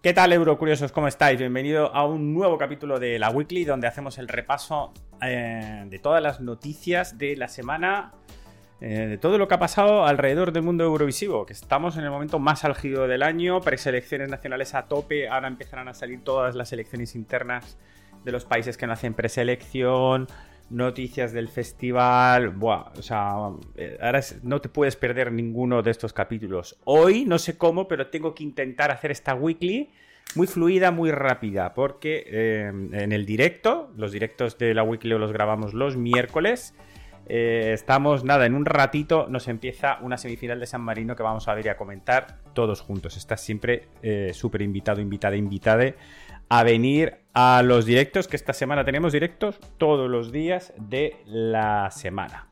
¿Qué tal, Eurocuriosos? ¿Cómo estáis? Bienvenido a un nuevo capítulo de la Weekly donde hacemos el repaso eh, de todas las noticias de la semana, eh, de todo lo que ha pasado alrededor del mundo eurovisivo, que estamos en el momento más álgido del año, preselecciones nacionales a tope, ahora empezarán a salir todas las elecciones internas de los países que no hacen preselección, noticias del festival. Buah, o sea, eh, ahora no te puedes perder ninguno de estos capítulos. Hoy, no sé cómo, pero tengo que intentar hacer esta weekly muy fluida, muy rápida, porque eh, en el directo, los directos de la weekly los grabamos los miércoles. Eh, estamos, nada, en un ratito nos empieza una semifinal de San Marino que vamos a ver y a comentar todos juntos. Estás siempre súper invitado, invitada, invitada a venir a los directos, que esta semana tenemos directos todos los días de la semana.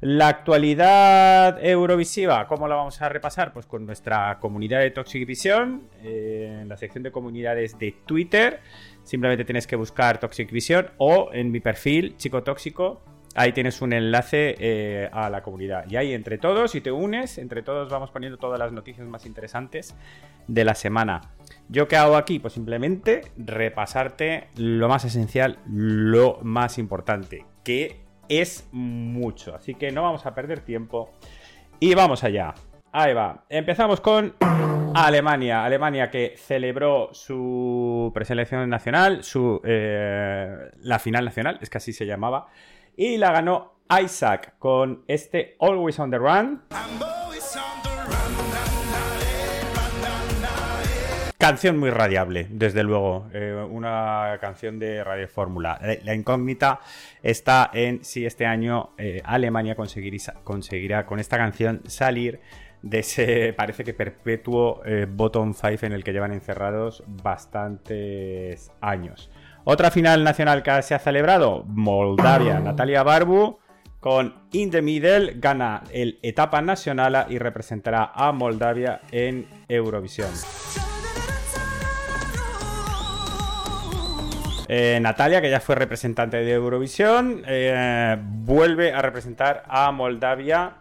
La actualidad eurovisiva, ¿cómo la vamos a repasar? Pues con nuestra comunidad de Toxic Vision, eh, en la sección de comunidades de Twitter. Simplemente tienes que buscar Toxic Vision o en mi perfil, Chico Tóxico, ahí tienes un enlace eh, a la comunidad. Y ahí entre todos, si te unes, entre todos vamos poniendo todas las noticias más interesantes de la semana. ¿Yo qué hago aquí? Pues simplemente repasarte lo más esencial, lo más importante, que es mucho. Así que no vamos a perder tiempo y vamos allá. Ahí va. Empezamos con Alemania. Alemania que celebró su preselección nacional, su, eh, la final nacional, es que así se llamaba y la ganó Isaac con este Always on the Run. Canción muy radiable, desde luego. Eh, una canción de Radio Fórmula. Eh, la incógnita está en si este año eh, Alemania conseguirá, con esta canción salir de ese, parece que perpetuo bottom five en el que llevan encerrados bastantes años. Otra final nacional que se ha celebrado, Moldavia. Natalia Barbu con In the Middle gana el etapa nacional y representará a Moldavia en Eurovisión. Eh, Natalia, que ya fue representante de Eurovisión, eh, vuelve a representar a Moldavia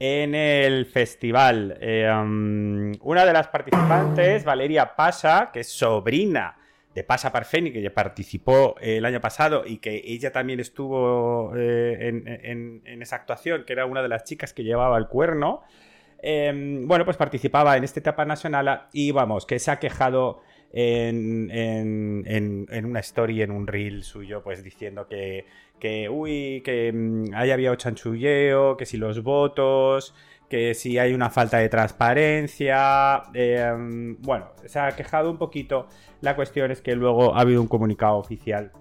en el festival. Eh, um, una de las participantes, Valeria Pasha, que es sobrina de Pasa Parfeni, que participó el año pasado y que ella también estuvo eh, en, esa actuación, que era una de las chicas que llevaba el cuerno. Em, bueno, pues participaba en esta etapa nacional y vamos, que se ha quejado en, en, una story, en un reel suyo, pues diciendo que, que uy, que mm, ahí había chanchulleo, que si los votos, que si hay una falta de transparencia. Em, bueno, se ha quejado un poquito. La cuestión es que luego ha habido un comunicado oficial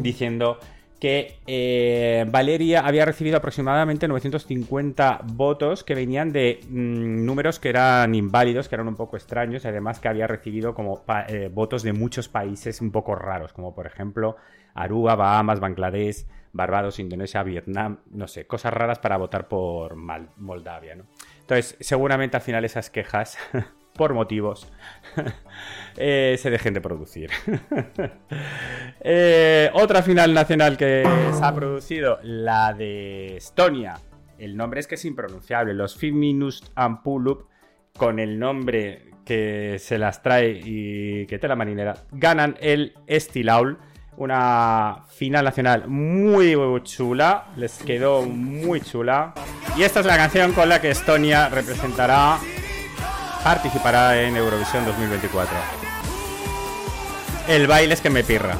diciendo que eh, Valeria había recibido aproximadamente 950 votos que venían de mm, números que eran inválidos, que eran un poco extraños, y además que había recibido como eh, votos de muchos países un poco raros, como por ejemplo Aruba, Bahamas, Bangladesh, Barbados, Indonesia, Vietnam, no sé, cosas raras para votar por Moldavia, ¿no? Entonces, seguramente al final esas quejas, por motivos, eh, se dejen de producir. Eh, otra final nacional que se ha producido, la de Estonia. El nombre es que es impronunciable. Los Feminist Ampulup, con el nombre que se las trae y que te la marinera, ganan el Estilaul una final nacional muy, chula. Les quedó muy chula. Y esta es la canción con la que Estonia representará, participará en Eurovisión 2024. El baile es que me pirra.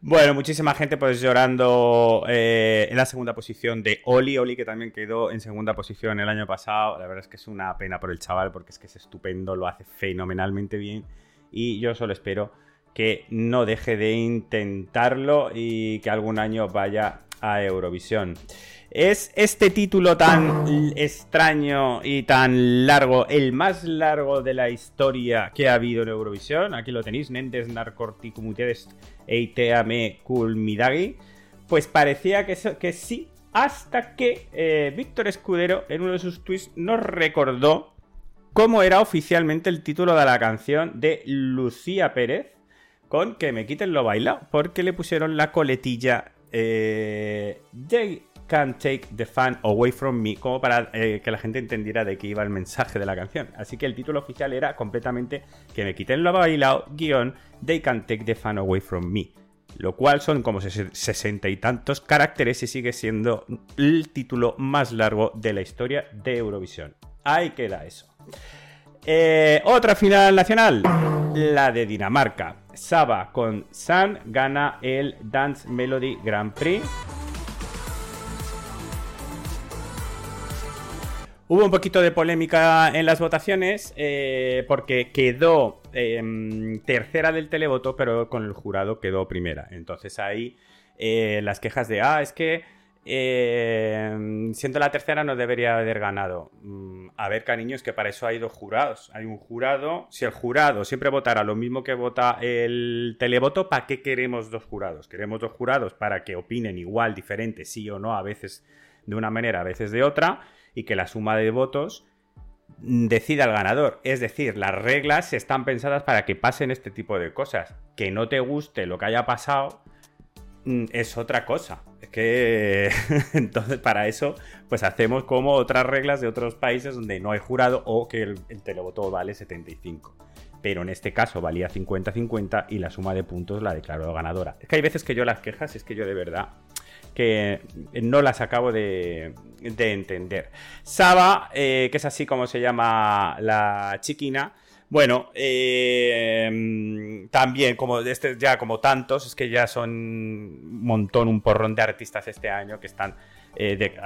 Bueno, muchísima gente pues llorando eh, en la segunda posición de Oli. Oli que también quedó en segunda posición el año pasado. La verdad es que es una pena por el chaval porque es que es estupendo, lo hace fenomenalmente bien. Y yo solo espero que no deje de intentarlo y que algún año vaya a Eurovisión. ¿Es este título tan extraño y tan largo el más largo de la historia que ha habido en Eurovisión? Aquí lo tenéis, Nentes Narcorticumutedes Eiteame Kulmidagi. Pues parecía que, sí, hasta que eh, Víctor Escudero en uno de sus tweets nos recordó cómo era oficialmente el título de la canción de Lucía Pérez con que me quiten lo baila, porque le pusieron la coletilla eh, Can't Take the Fan Away From Me, como para eh, que la gente entendiera de qué iba el mensaje de la canción. Así que el título oficial era completamente que me quiten lo bailado, guion, They Can't Take the Fan Away From Me. Lo cual son como sesenta y tantos caracteres y sigue siendo el título más largo de la historia de Eurovisión. Ahí queda eso. Eh, otra final nacional, la de Dinamarca. Saba con San gana el Dance Melody Grand Prix. Hubo un poquito de polémica en las votaciones eh, porque quedó em, tercera del televoto, pero con el jurado quedó primera. Entonces ahí eh, las quejas de, ah, es que eh, siendo la tercera no debería haber ganado. Mm, a ver, cariños, que para eso hay dos jurados. Hay un jurado, si el jurado siempre votara lo mismo que vota el televoto, ¿para qué queremos dos jurados? Queremos dos jurados para que opinen igual, diferente, sí o no, a veces de una manera, a veces de otra y que la suma de votos decida el ganador. Es decir, las reglas están pensadas para que pasen este tipo de cosas. Que no te guste lo que haya pasado mm, es otra cosa. Que entonces para eso pues hacemos como otras reglas de otros países donde no hay jurado o que el, televoto vale 75. Pero en este caso valía 50-50 y la suma de puntos la declaró ganadora. Es que hay veces que yo las quejas, es que yo de verdad que no las acabo de, entender. Saba, eh, que es así como se llama la chiquina. Bueno, eh, también, como este, ya como tantos, es que ya son un montón, un porrón de artistas este año que están eh,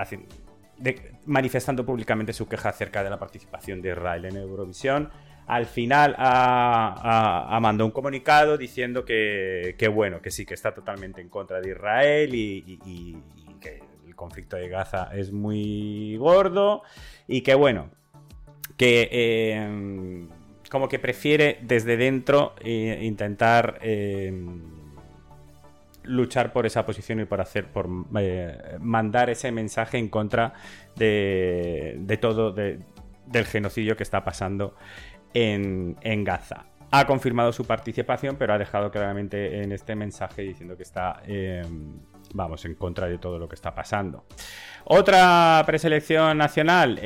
manifestando públicamente su queja acerca de la participación de Israel en Eurovisión. Al final ha, mandado un comunicado diciendo que, bueno, que sí, que está totalmente en contra de Israel y, que el conflicto de Gaza es muy gordo y que bueno, que eh, como que prefiere desde dentro eh, intentar eh, luchar por esa posición y por hacer, por mandar ese mensaje en contra de, de todo, del genocidio que está pasando en, Gaza. Ha confirmado su participación, pero ha dejado claramente en este mensaje diciendo que está, em, vamos, en contra de todo lo que está pasando. Otra preselección nacional,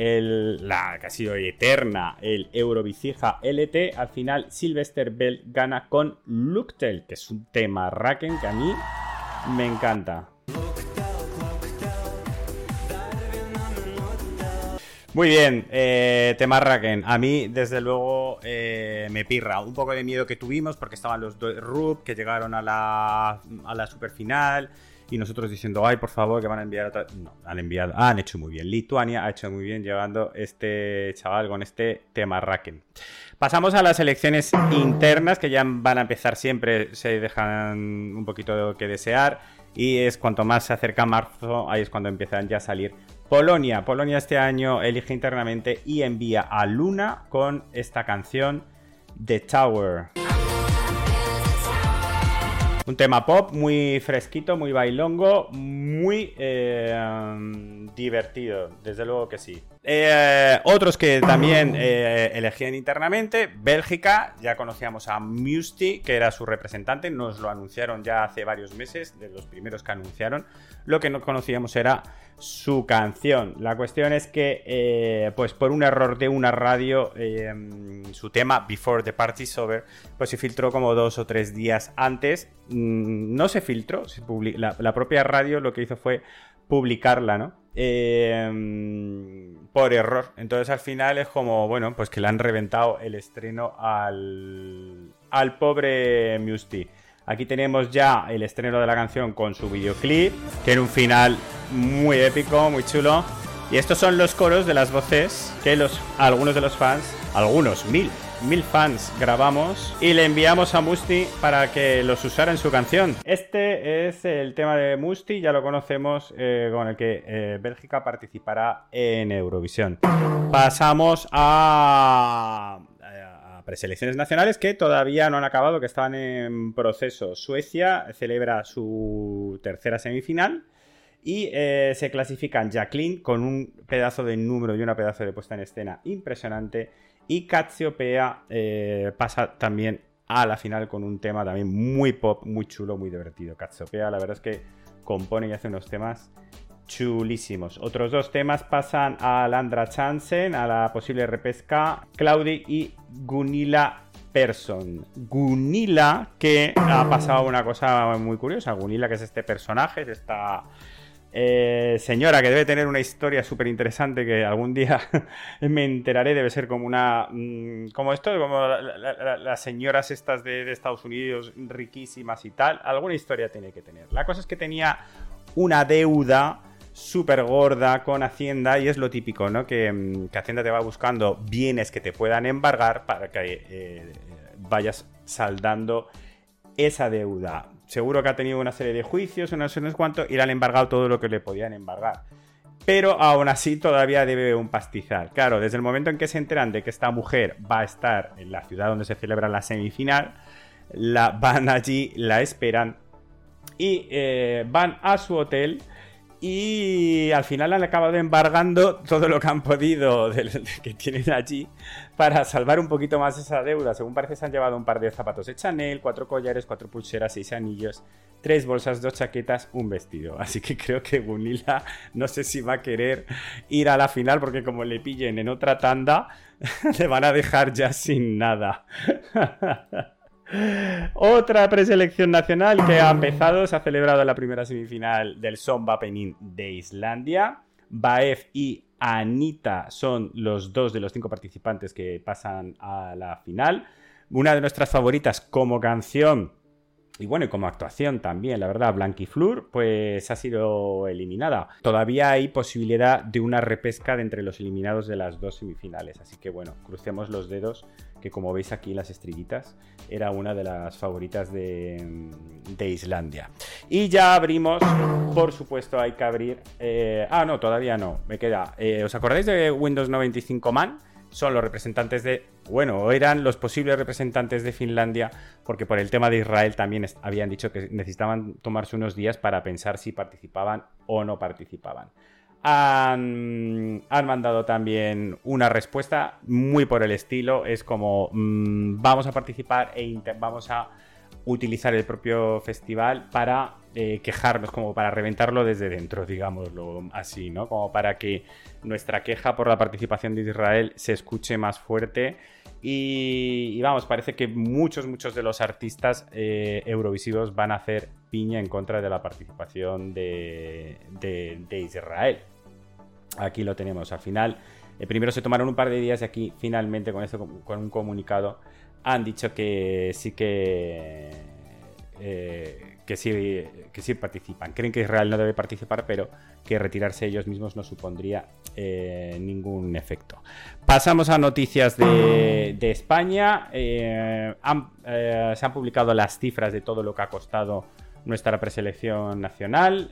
la que ha sido eterna, el Eurovicija LT. Al final, Sylvester Bell gana con Luktel, que es un tema Raken que a mí me encanta. Muy bien, eh, Temarraken. A mí, desde luego, eh, me pirra. Un poco de miedo que tuvimos porque estaban los dos RUP que llegaron a la, a la superfinal y nosotros diciendo, ay, por favor, que van a enviar otra. No, han enviado, han hecho muy bien. Lituania ha hecho muy bien llevando este chaval con este Temarraken. Pasamos a las elecciones internas que ya van a empezar siempre, se dejan un poquito que desear. Y es cuanto más se acerca marzo, ahí es cuando empiezan ya a salir Polonia. Polonia este año elige internamente y envía a Luna con esta canción The Tower. Un tema pop muy fresquito, muy bailongo, muy eh, divertido, desde luego que sí. Eh, otros que también eh, elegían internamente, Bélgica, ya conocíamos a Musty, que era su representante, nos lo anunciaron ya hace varios meses, de los primeros que anunciaron. Lo que no conocíamos era su canción. La cuestión es que, eh, pues por un error de una radio, su tema Before the Party's Over, pues se filtró como dos o tres días antes. Mm, no se filtró, la propia radio lo que hizo fue publicarla, ¿no? Em, por error. Entonces al final es como, bueno, pues que le han reventado el estreno al, al pobre Musty. Aquí tenemos ya el estreno de la canción con su videoclip, era un final muy épico, muy chulo. Y estos son los coros de las voces que los, algunos de los fans, algunos, mil, mil fans grabamos y le enviamos a Musti para que los usara en su canción. Este es el tema de Musti, ya lo conocemos, eh, con el que eh, Bélgica participará en Eurovisión. Pasamos a, preselecciones nacionales que todavía no han acabado, que están en proceso. Suecia celebra su tercera semifinal. Y eh, se clasifican Jacqueline con un pedazo de número y una pedazo de puesta en escena impresionante y Catsiopea eh, pasa también a la final con un tema también muy pop, muy chulo, muy divertido. Catsiopea, la verdad es que compone y hace unos temas chulísimos. Otros dos temas pasan a Landra Chansen, a la posible repesca, Claudi y Gunilla Person. Gunilla, que ha pasado una cosa muy curiosa. Gunilla, que es este personaje, es esta eh, señora que debe tener una historia súper interesante que algún día me enteraré, debe ser como una... Mm, como esto, como las señoras estas de, Estados Unidos riquísimas y tal, alguna historia tiene que tener. La cosa es que tenía una deuda súper gorda con Hacienda y es lo típico, ¿no? Que, mm, Hacienda te va buscando bienes que te puedan embargar para que eh, vayas saldando esa deuda seguro que ha tenido una serie de juicios, no sé cuánto, y le han embargado todo lo que le podían embargar. Pero aún así todavía debe un pastizal. Claro, desde el momento en que se enteran de que esta mujer va a estar en la ciudad donde se celebra la semifinal, la van allí, la esperan y eh, van a su hotel y al final han acabado embargando todo lo que han podido que tienen allí para salvar un poquito más esa deuda. Según parece, se han llevado un par de zapatos de Chanel, cuatro collares, cuatro pulseras, seis anillos, tres bolsas, dos chaquetas, un vestido. Así que creo que Gunilla no sé si va a querer ir a la final porque como le pillen en otra tanda, le van a dejar ya sin nada. Otra preselección nacional que ha empezado, se ha celebrado la primera semifinal del Son Penin de Islandia. Baef y Anita son los dos de los cinco participantes que pasan a la final. Una de nuestras favoritas como canción y bueno, y como actuación también, la verdad, Blanquiflur, pues ha sido eliminada. Todavía hay posibilidad de una repesca de entre los eliminados de las dos semifinales. Así que bueno, crucemos los dedos, que como veis aquí las estrellitas, era una de las favoritas de, Islandia. Y ya abrimos, por supuesto, hay que abrir. Eh, ah, no, todavía no, me queda. Eh, ¿Os acordáis de Windows 95 Man? Son los representantes de, bueno, eran los posibles representantes de Finlandia, porque por el tema de Israel también habían dicho que necesitaban tomarse unos días para pensar si participaban o no participaban. Han, mandado también una respuesta muy por el estilo, es como mm, vamos a participar e vamos a utilizar el propio festival para eh, quejarnos, como para reventarlo desde dentro, digámoslo así, ¿no? Como para que nuestra queja por la participación de Israel se escuche más fuerte. Y, vamos, parece que muchos, muchos de los artistas eh, eurovisivos van a hacer piña en contra de la participación de, Israel. Aquí lo tenemos. Al final, eh, primero se tomaron un par de días y aquí finalmente con, esto, con un comunicado han dicho que sí que, eh, que, sí, que sí participan. Creen que Israel no debe participar, pero que retirarse ellos mismos no supondría eh, ningún efecto. Pasamos a noticias de, España. Eh, se han publicado las cifras de todo lo que ha costado nuestra preselección nacional.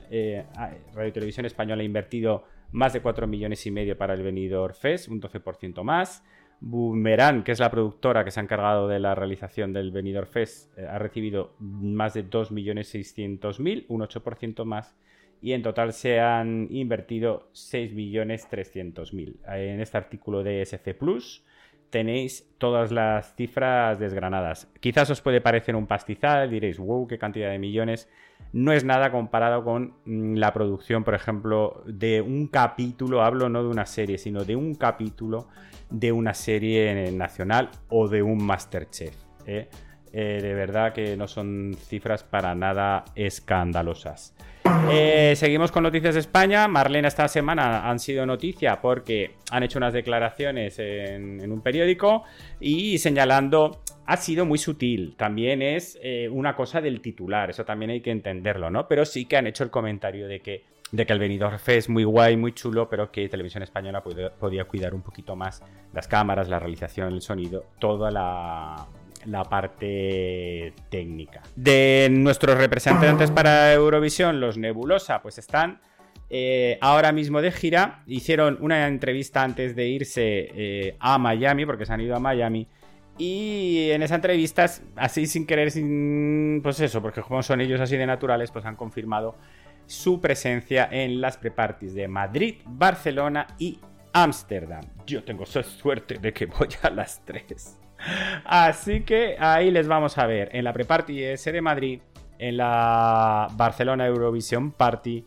Radio Televisión Española ha invertido más de 4 millones y medio para el venidor FES, un 12% más. Boomerang, que es la productora que se ha encargado de la realización del Benidorm Fest, eh, ha recibido más de 2.600.000, un 8% más, y en total se han invertido 6.300.000. En este artículo de SC Plus tenéis todas las cifras desgranadas. Quizás os puede parecer un pastizal, diréis, wow, qué cantidad de millones. No es nada comparado con mm, la producción, por ejemplo, de un capítulo, hablo no de una serie, sino de un capítulo de una serie nacional o de un Masterchef. ¿eh? Eh, de verdad que no son cifras para nada escandalosas. Eh, seguimos con noticias de España. Marlena esta semana han sido noticia porque han hecho unas declaraciones en, un periódico y señalando, ha sido muy sutil, también es una cosa del titular, eso también hay que entenderlo, ¿no? Pero sí que han hecho el comentario de que de que el Benidorm es muy guay, muy chulo, pero que Televisión Española podía, cuidar un poquito más las cámaras, la realización, el sonido, toda la, parte técnica. De nuestros representantes para Eurovisión, los Nebulosa, pues están eh, ahora mismo de gira. Hicieron una entrevista antes de irse eh, a Miami, porque se han ido a Miami. Y en esa entrevista, así sin querer, sin. Pues eso, porque como son ellos así de naturales, pues han confirmado su presencia en las preparties de Madrid, Barcelona y Ámsterdam. Yo tengo suerte de que voy a las tres. Así que ahí les vamos a ver en la preparty S de Madrid, en la Barcelona Eurovision Party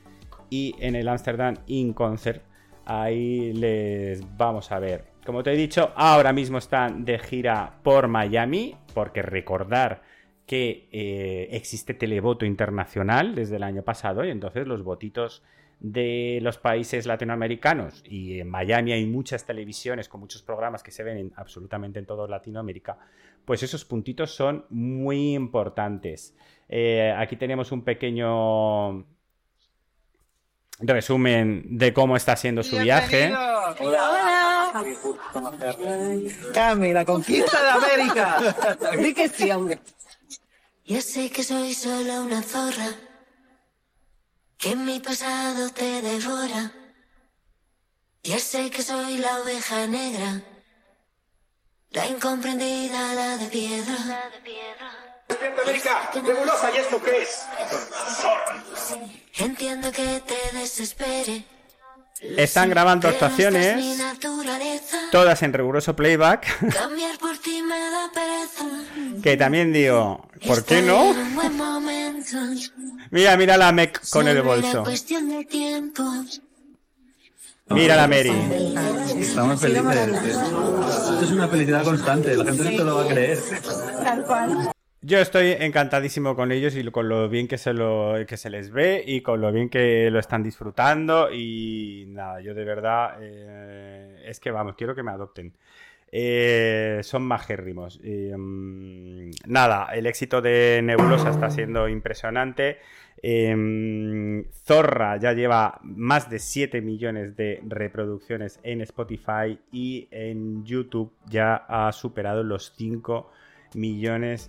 y en el Amsterdam In Concert. Ahí les vamos a ver. Como te he dicho, ahora mismo están de gira por Miami, porque recordar que eh, existe televoto internacional desde el año pasado y entonces los votitos de los países latinoamericanos y en Miami hay muchas televisiones con muchos programas que se ven absolutamente en toda Latinoamérica, pues esos puntitos son muy importantes. Eh, aquí tenemos un pequeño resumen de cómo está siendo su viaje. Hola. Cami, la conquista de América. Di que sí, hombre. Ya sé que soy solo una zorra, que mi pasado te devora. Ya sé que soy la oveja negra, la incomprendida, la de piedra. La de piedra. América, nebulosa, ¿y esto qué es? Entiendo que te desespere. Están grabando actuaciones, todas en riguroso playback, Cambiar por ti me da pereza. que también digo, ¿por qué no? Mira, mira la Mec con el bolso. Mira la Mary. Estamos felices. Esto es una felicidad constante. La gente no te lo va a creer. Yo estoy encantadísimo con ellos y con lo bien que se, les ve y con lo bien que lo están disfrutando. Y nada, yo de verdad eh, es que vamos, quiero que me adopten. Eh, son majérrimos. Mm, nada, el éxito de Nebulosa está siendo impresionante. Em, Zorra ya lleva más de 7 millones de reproducciones en Spotify y en YouTube ya ha superado los 5 millones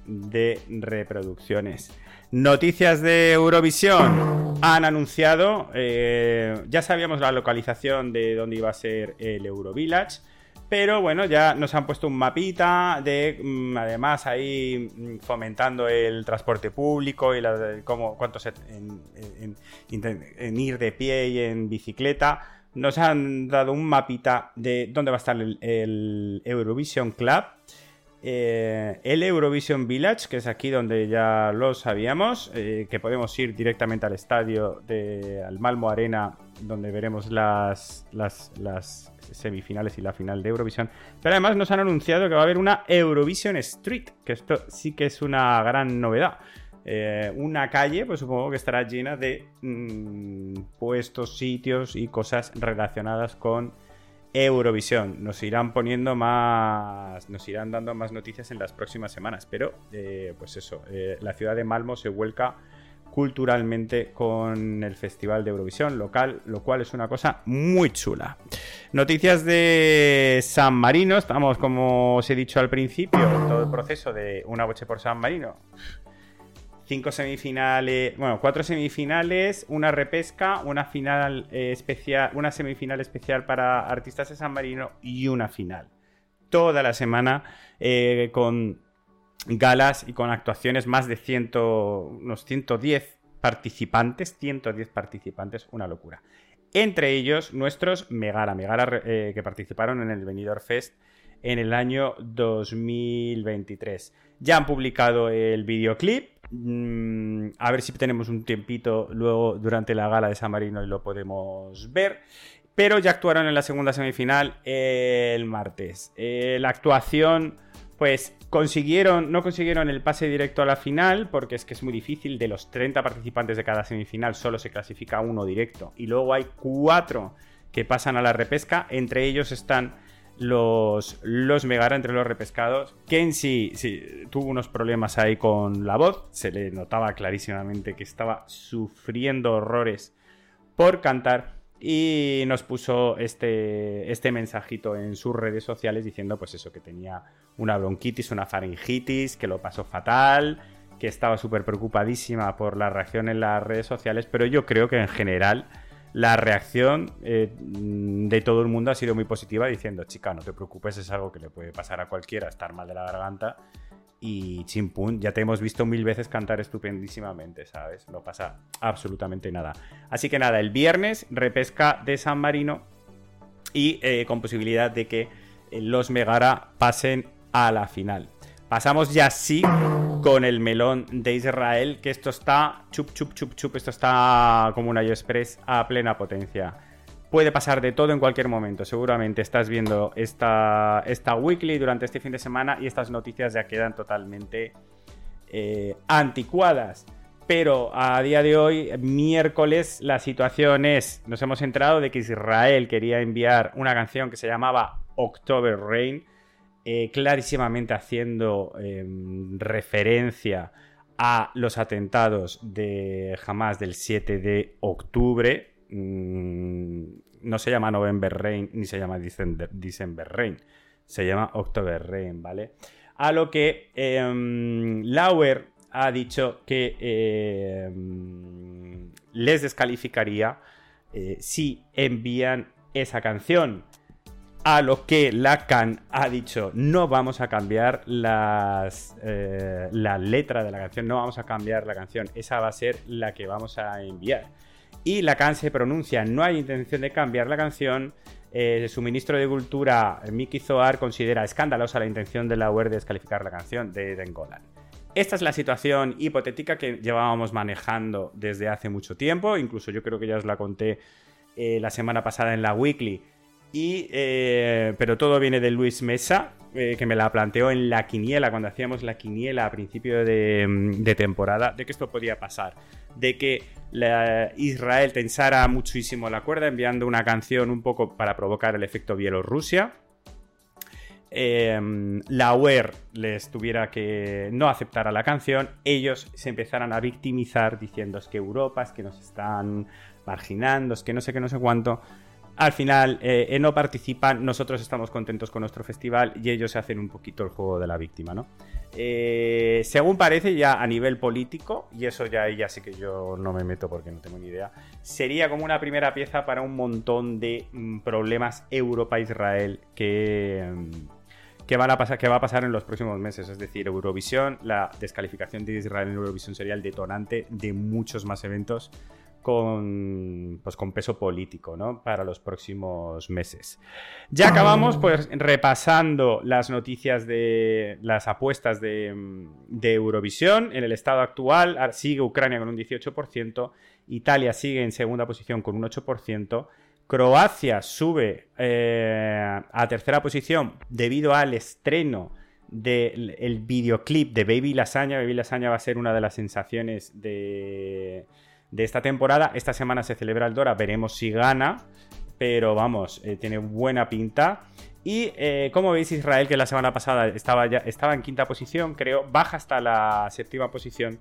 de reproducciones. Noticias de Eurovisión. Han anunciado, eh, ya sabíamos la localización de dónde iba a ser el Eurovillage, pero bueno, ya nos han puesto un mapita de, mm, además ahí mm, fomentando el transporte público y la, cómo, en- en- en ir de pie y en bicicleta. Nos han dado un mapita de dónde va a estar el, el Eurovision Club. Eh, el Eurovision Village, que es aquí donde ya lo sabíamos, eh, que podemos ir directamente al estadio de al Malmo Arena, donde veremos las, semifinales y la final de Eurovisión. Pero además nos han anunciado que va a haber una Eurovision Street, que esto sí que es una gran novedad. Eh, una calle, pues supongo que estará llena de mm, puestos, sitios y cosas relacionadas con Eurovisión. Nos irán poniendo más. Nos irán dando más noticias en las próximas semanas. Pero, eh, pues eso, eh, la ciudad de Malmo se vuelca culturalmente con el Festival de Eurovisión local, lo cual es una cosa muy chula. Noticias de San Marino, estamos como os he dicho al principio, todo el proceso de una boche por San Marino. Cinco semifinales, bueno, cuatro semifinales, una repesca, una final eh, especial, una semifinal especial para artistas de San Marino y una final. Toda la semana eh, con galas y con actuaciones, más de 100, unos 110 participantes, 110 participantes, una locura. Entre ellos nuestros Megara, Megara eh, que participaron en el Benidorm Fest en el año 2023. Ya han publicado el videoclip. mm, a ver si tenemos un tiempito luego durante la gala de San Marino y lo podemos ver. Pero ya actuaron en la segunda semifinal el martes. Eh, la actuación, pues consiguieron, no consiguieron el pase directo a la final, porque es que es muy difícil. De los 30 participantes de cada semifinal, solo se clasifica uno directo. Y luego hay cuatro que pasan a la repesca. Entre ellos están los, los Megara entre los repescados. Kenshi sí, tuvo unos problemas ahí con la voz. Se le notaba clarísimamente que estaba sufriendo horrores por cantar. Y nos puso este, este mensajito en sus redes sociales diciendo pues eso, que tenía una bronquitis, una faringitis, que lo pasó fatal, que estaba súper preocupadísima por la reacción en las redes sociales, pero yo creo que en general la reacción eh, de todo el mundo ha sido muy positiva diciendo, chica, no te preocupes, es algo que le puede pasar a cualquiera, estar mal de la garganta y chimpún, ya te hemos visto mil veces cantar estupendísimamente, ¿sabes? No pasa absolutamente nada. Así que nada, el viernes repesca de San Marino y eh, con posibilidad de que eh, los Megara pasen a la final. Pasamos ya sí con el melón de Israel, que esto está chup, chup, chup, chup, esto está como un Express a plena potencia. Puede pasar de todo en cualquier momento. Seguramente estás viendo esta, esta weekly durante este fin de semana y estas noticias ya quedan totalmente eh, anticuadas. Pero a día de hoy, miércoles, la situación es, nos hemos enterado de que Israel quería enviar una canción que se llamaba October Rain, eh, clarísimamente haciendo em, referencia a los atentados de Hamas del 7 de octubre. Mm, no se llama November Rain ni se llama December, Rain, se llama October Rain, ¿vale? A lo que em, Lauer ha dicho que eh, les descalificaría eh, si envían esa canción. A lo que Lacan ha dicho, no vamos a cambiar las, eh, la letra de la canción, no vamos a cambiar la canción, esa va a ser la que vamos a enviar. Y Lacan se pronuncia, no hay intención de cambiar la canción, su ministro de Cultura, Miki Zohar, considera escandalosa la intención de la UER de descalificar la canción de Dengolan. Esta es la situación hipotética que llevábamos manejando desde hace mucho tiempo, incluso yo creo que ya os la conté eh, la semana pasada en la weekly. Eh, pero todo viene de Luis Mesa, eh, que me la planteó en la quiniela, cuando hacíamos la quiniela a principio de, temporada, de que esto podía pasar. De que Israel tensara muchísimo la cuerda enviando una canción un poco para provocar el efecto Bielorrusia Em, la UER les tuviera que no aceptar a la canción, ellos se empezaran a victimizar diciendo es que Europa, es que nos están marginando, es que no sé qué, no sé cuánto. Al final eh, eh, no participan, nosotros estamos contentos con nuestro festival y ellos se hacen un poquito el juego de la víctima, ¿no? Eh, según parece ya a nivel político, y eso ya, ya sí que yo no me meto porque no tengo ni idea, sería como una primera pieza para un montón de mm, problemas Europa-Israel que... Mm, ¿Qué, van a pasar, va a pasar en los próximos meses. Es decir, Eurovisión, la descalificación de Israel en Eurovisión sería el detonante de muchos más eventos con, pues, con peso político ¿no? para los próximos meses. Ya acabamos pues, repasando las noticias de las apuestas de, de Eurovisión. En el estado actual sigue Ucrania con un 18%, Italia sigue en segunda posición con un 8%, Croacia sube eh, a tercera posición debido al estreno del videoclip de Baby Lasaña. Baby Lasaña va a ser una de las sensaciones de, esta temporada. Esta semana se celebra el Dora, veremos si gana, pero vamos, eh, tiene buena pinta. Y eh, como veis, Israel, que la semana pasada estaba, ya, estaba en quinta posición, creo, baja hasta la séptima posición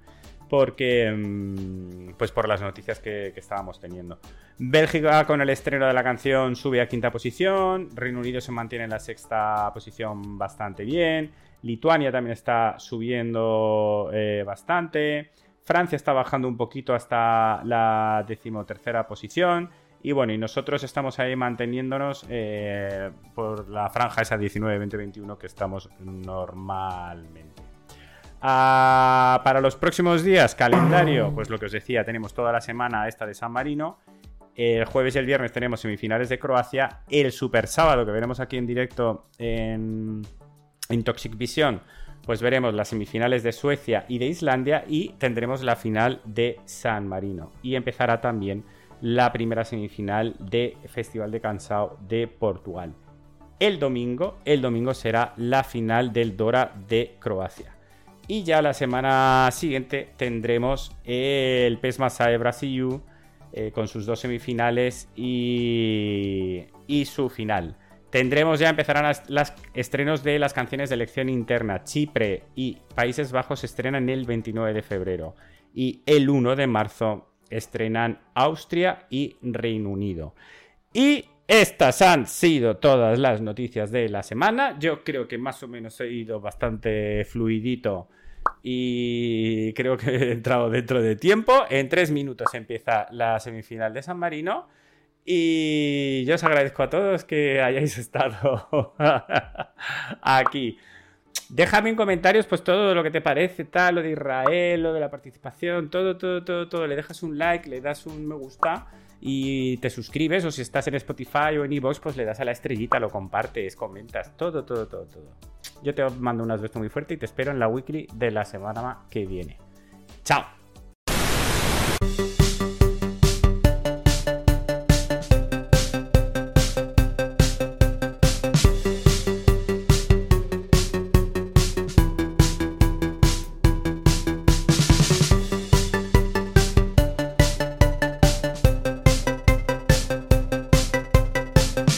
porque mm, pues por las noticias que, estábamos teniendo. Bélgica con el estreno de la canción sube a quinta posición, Reino Unido se mantiene en la sexta posición bastante bien, Lituania también está subiendo eh, bastante, Francia está bajando un poquito hasta la decimotercera posición. Y bueno, y nosotros estamos ahí manteniéndonos eh, por la franja esa 19-20-21 que estamos normalmente. Ah, para los próximos días, calendario, pues lo que os decía, tenemos toda la semana esta de San Marino. El jueves y el viernes tenemos semifinales de Croacia. El super sábado, que veremos aquí en directo en, Toxic Vision, pues veremos las semifinales de Suecia y de Islandia. Y tendremos la final de San Marino. Y empezará también la primera semifinal de Festival de Cansao de Portugal. El domingo, el domingo será la final del Dora de Croacia. Y ya la semana siguiente tendremos el PES Masae Brasil eh, con sus dos semifinales y, y su final. Tendremos ya, empezarán las, estrenos de las canciones de elección interna. Chipre y Países Bajos estrenan el 29 de febrero. Y el 1 de marzo estrenan Austria y Reino Unido. Y estas han sido todas las noticias de la semana. Yo creo que más o menos he ido bastante fluidito y creo que he entrado dentro de tiempo. En tres minutos empieza la semifinal de San Marino. Y yo os agradezco a todos que hayáis estado aquí. Déjame en comentarios pues todo lo que te parece, tal, lo de Israel, lo de la participación, todo, todo, todo, todo. Le dejas un like, le das un me gusta y te suscribes o si estás en Spotify o en iVoox pues le das a la estrellita, lo compartes, comentas, todo, todo, todo, todo. Yo te mando un beso muy fuerte y te espero en la weekly de la semana que viene. ¡Chao!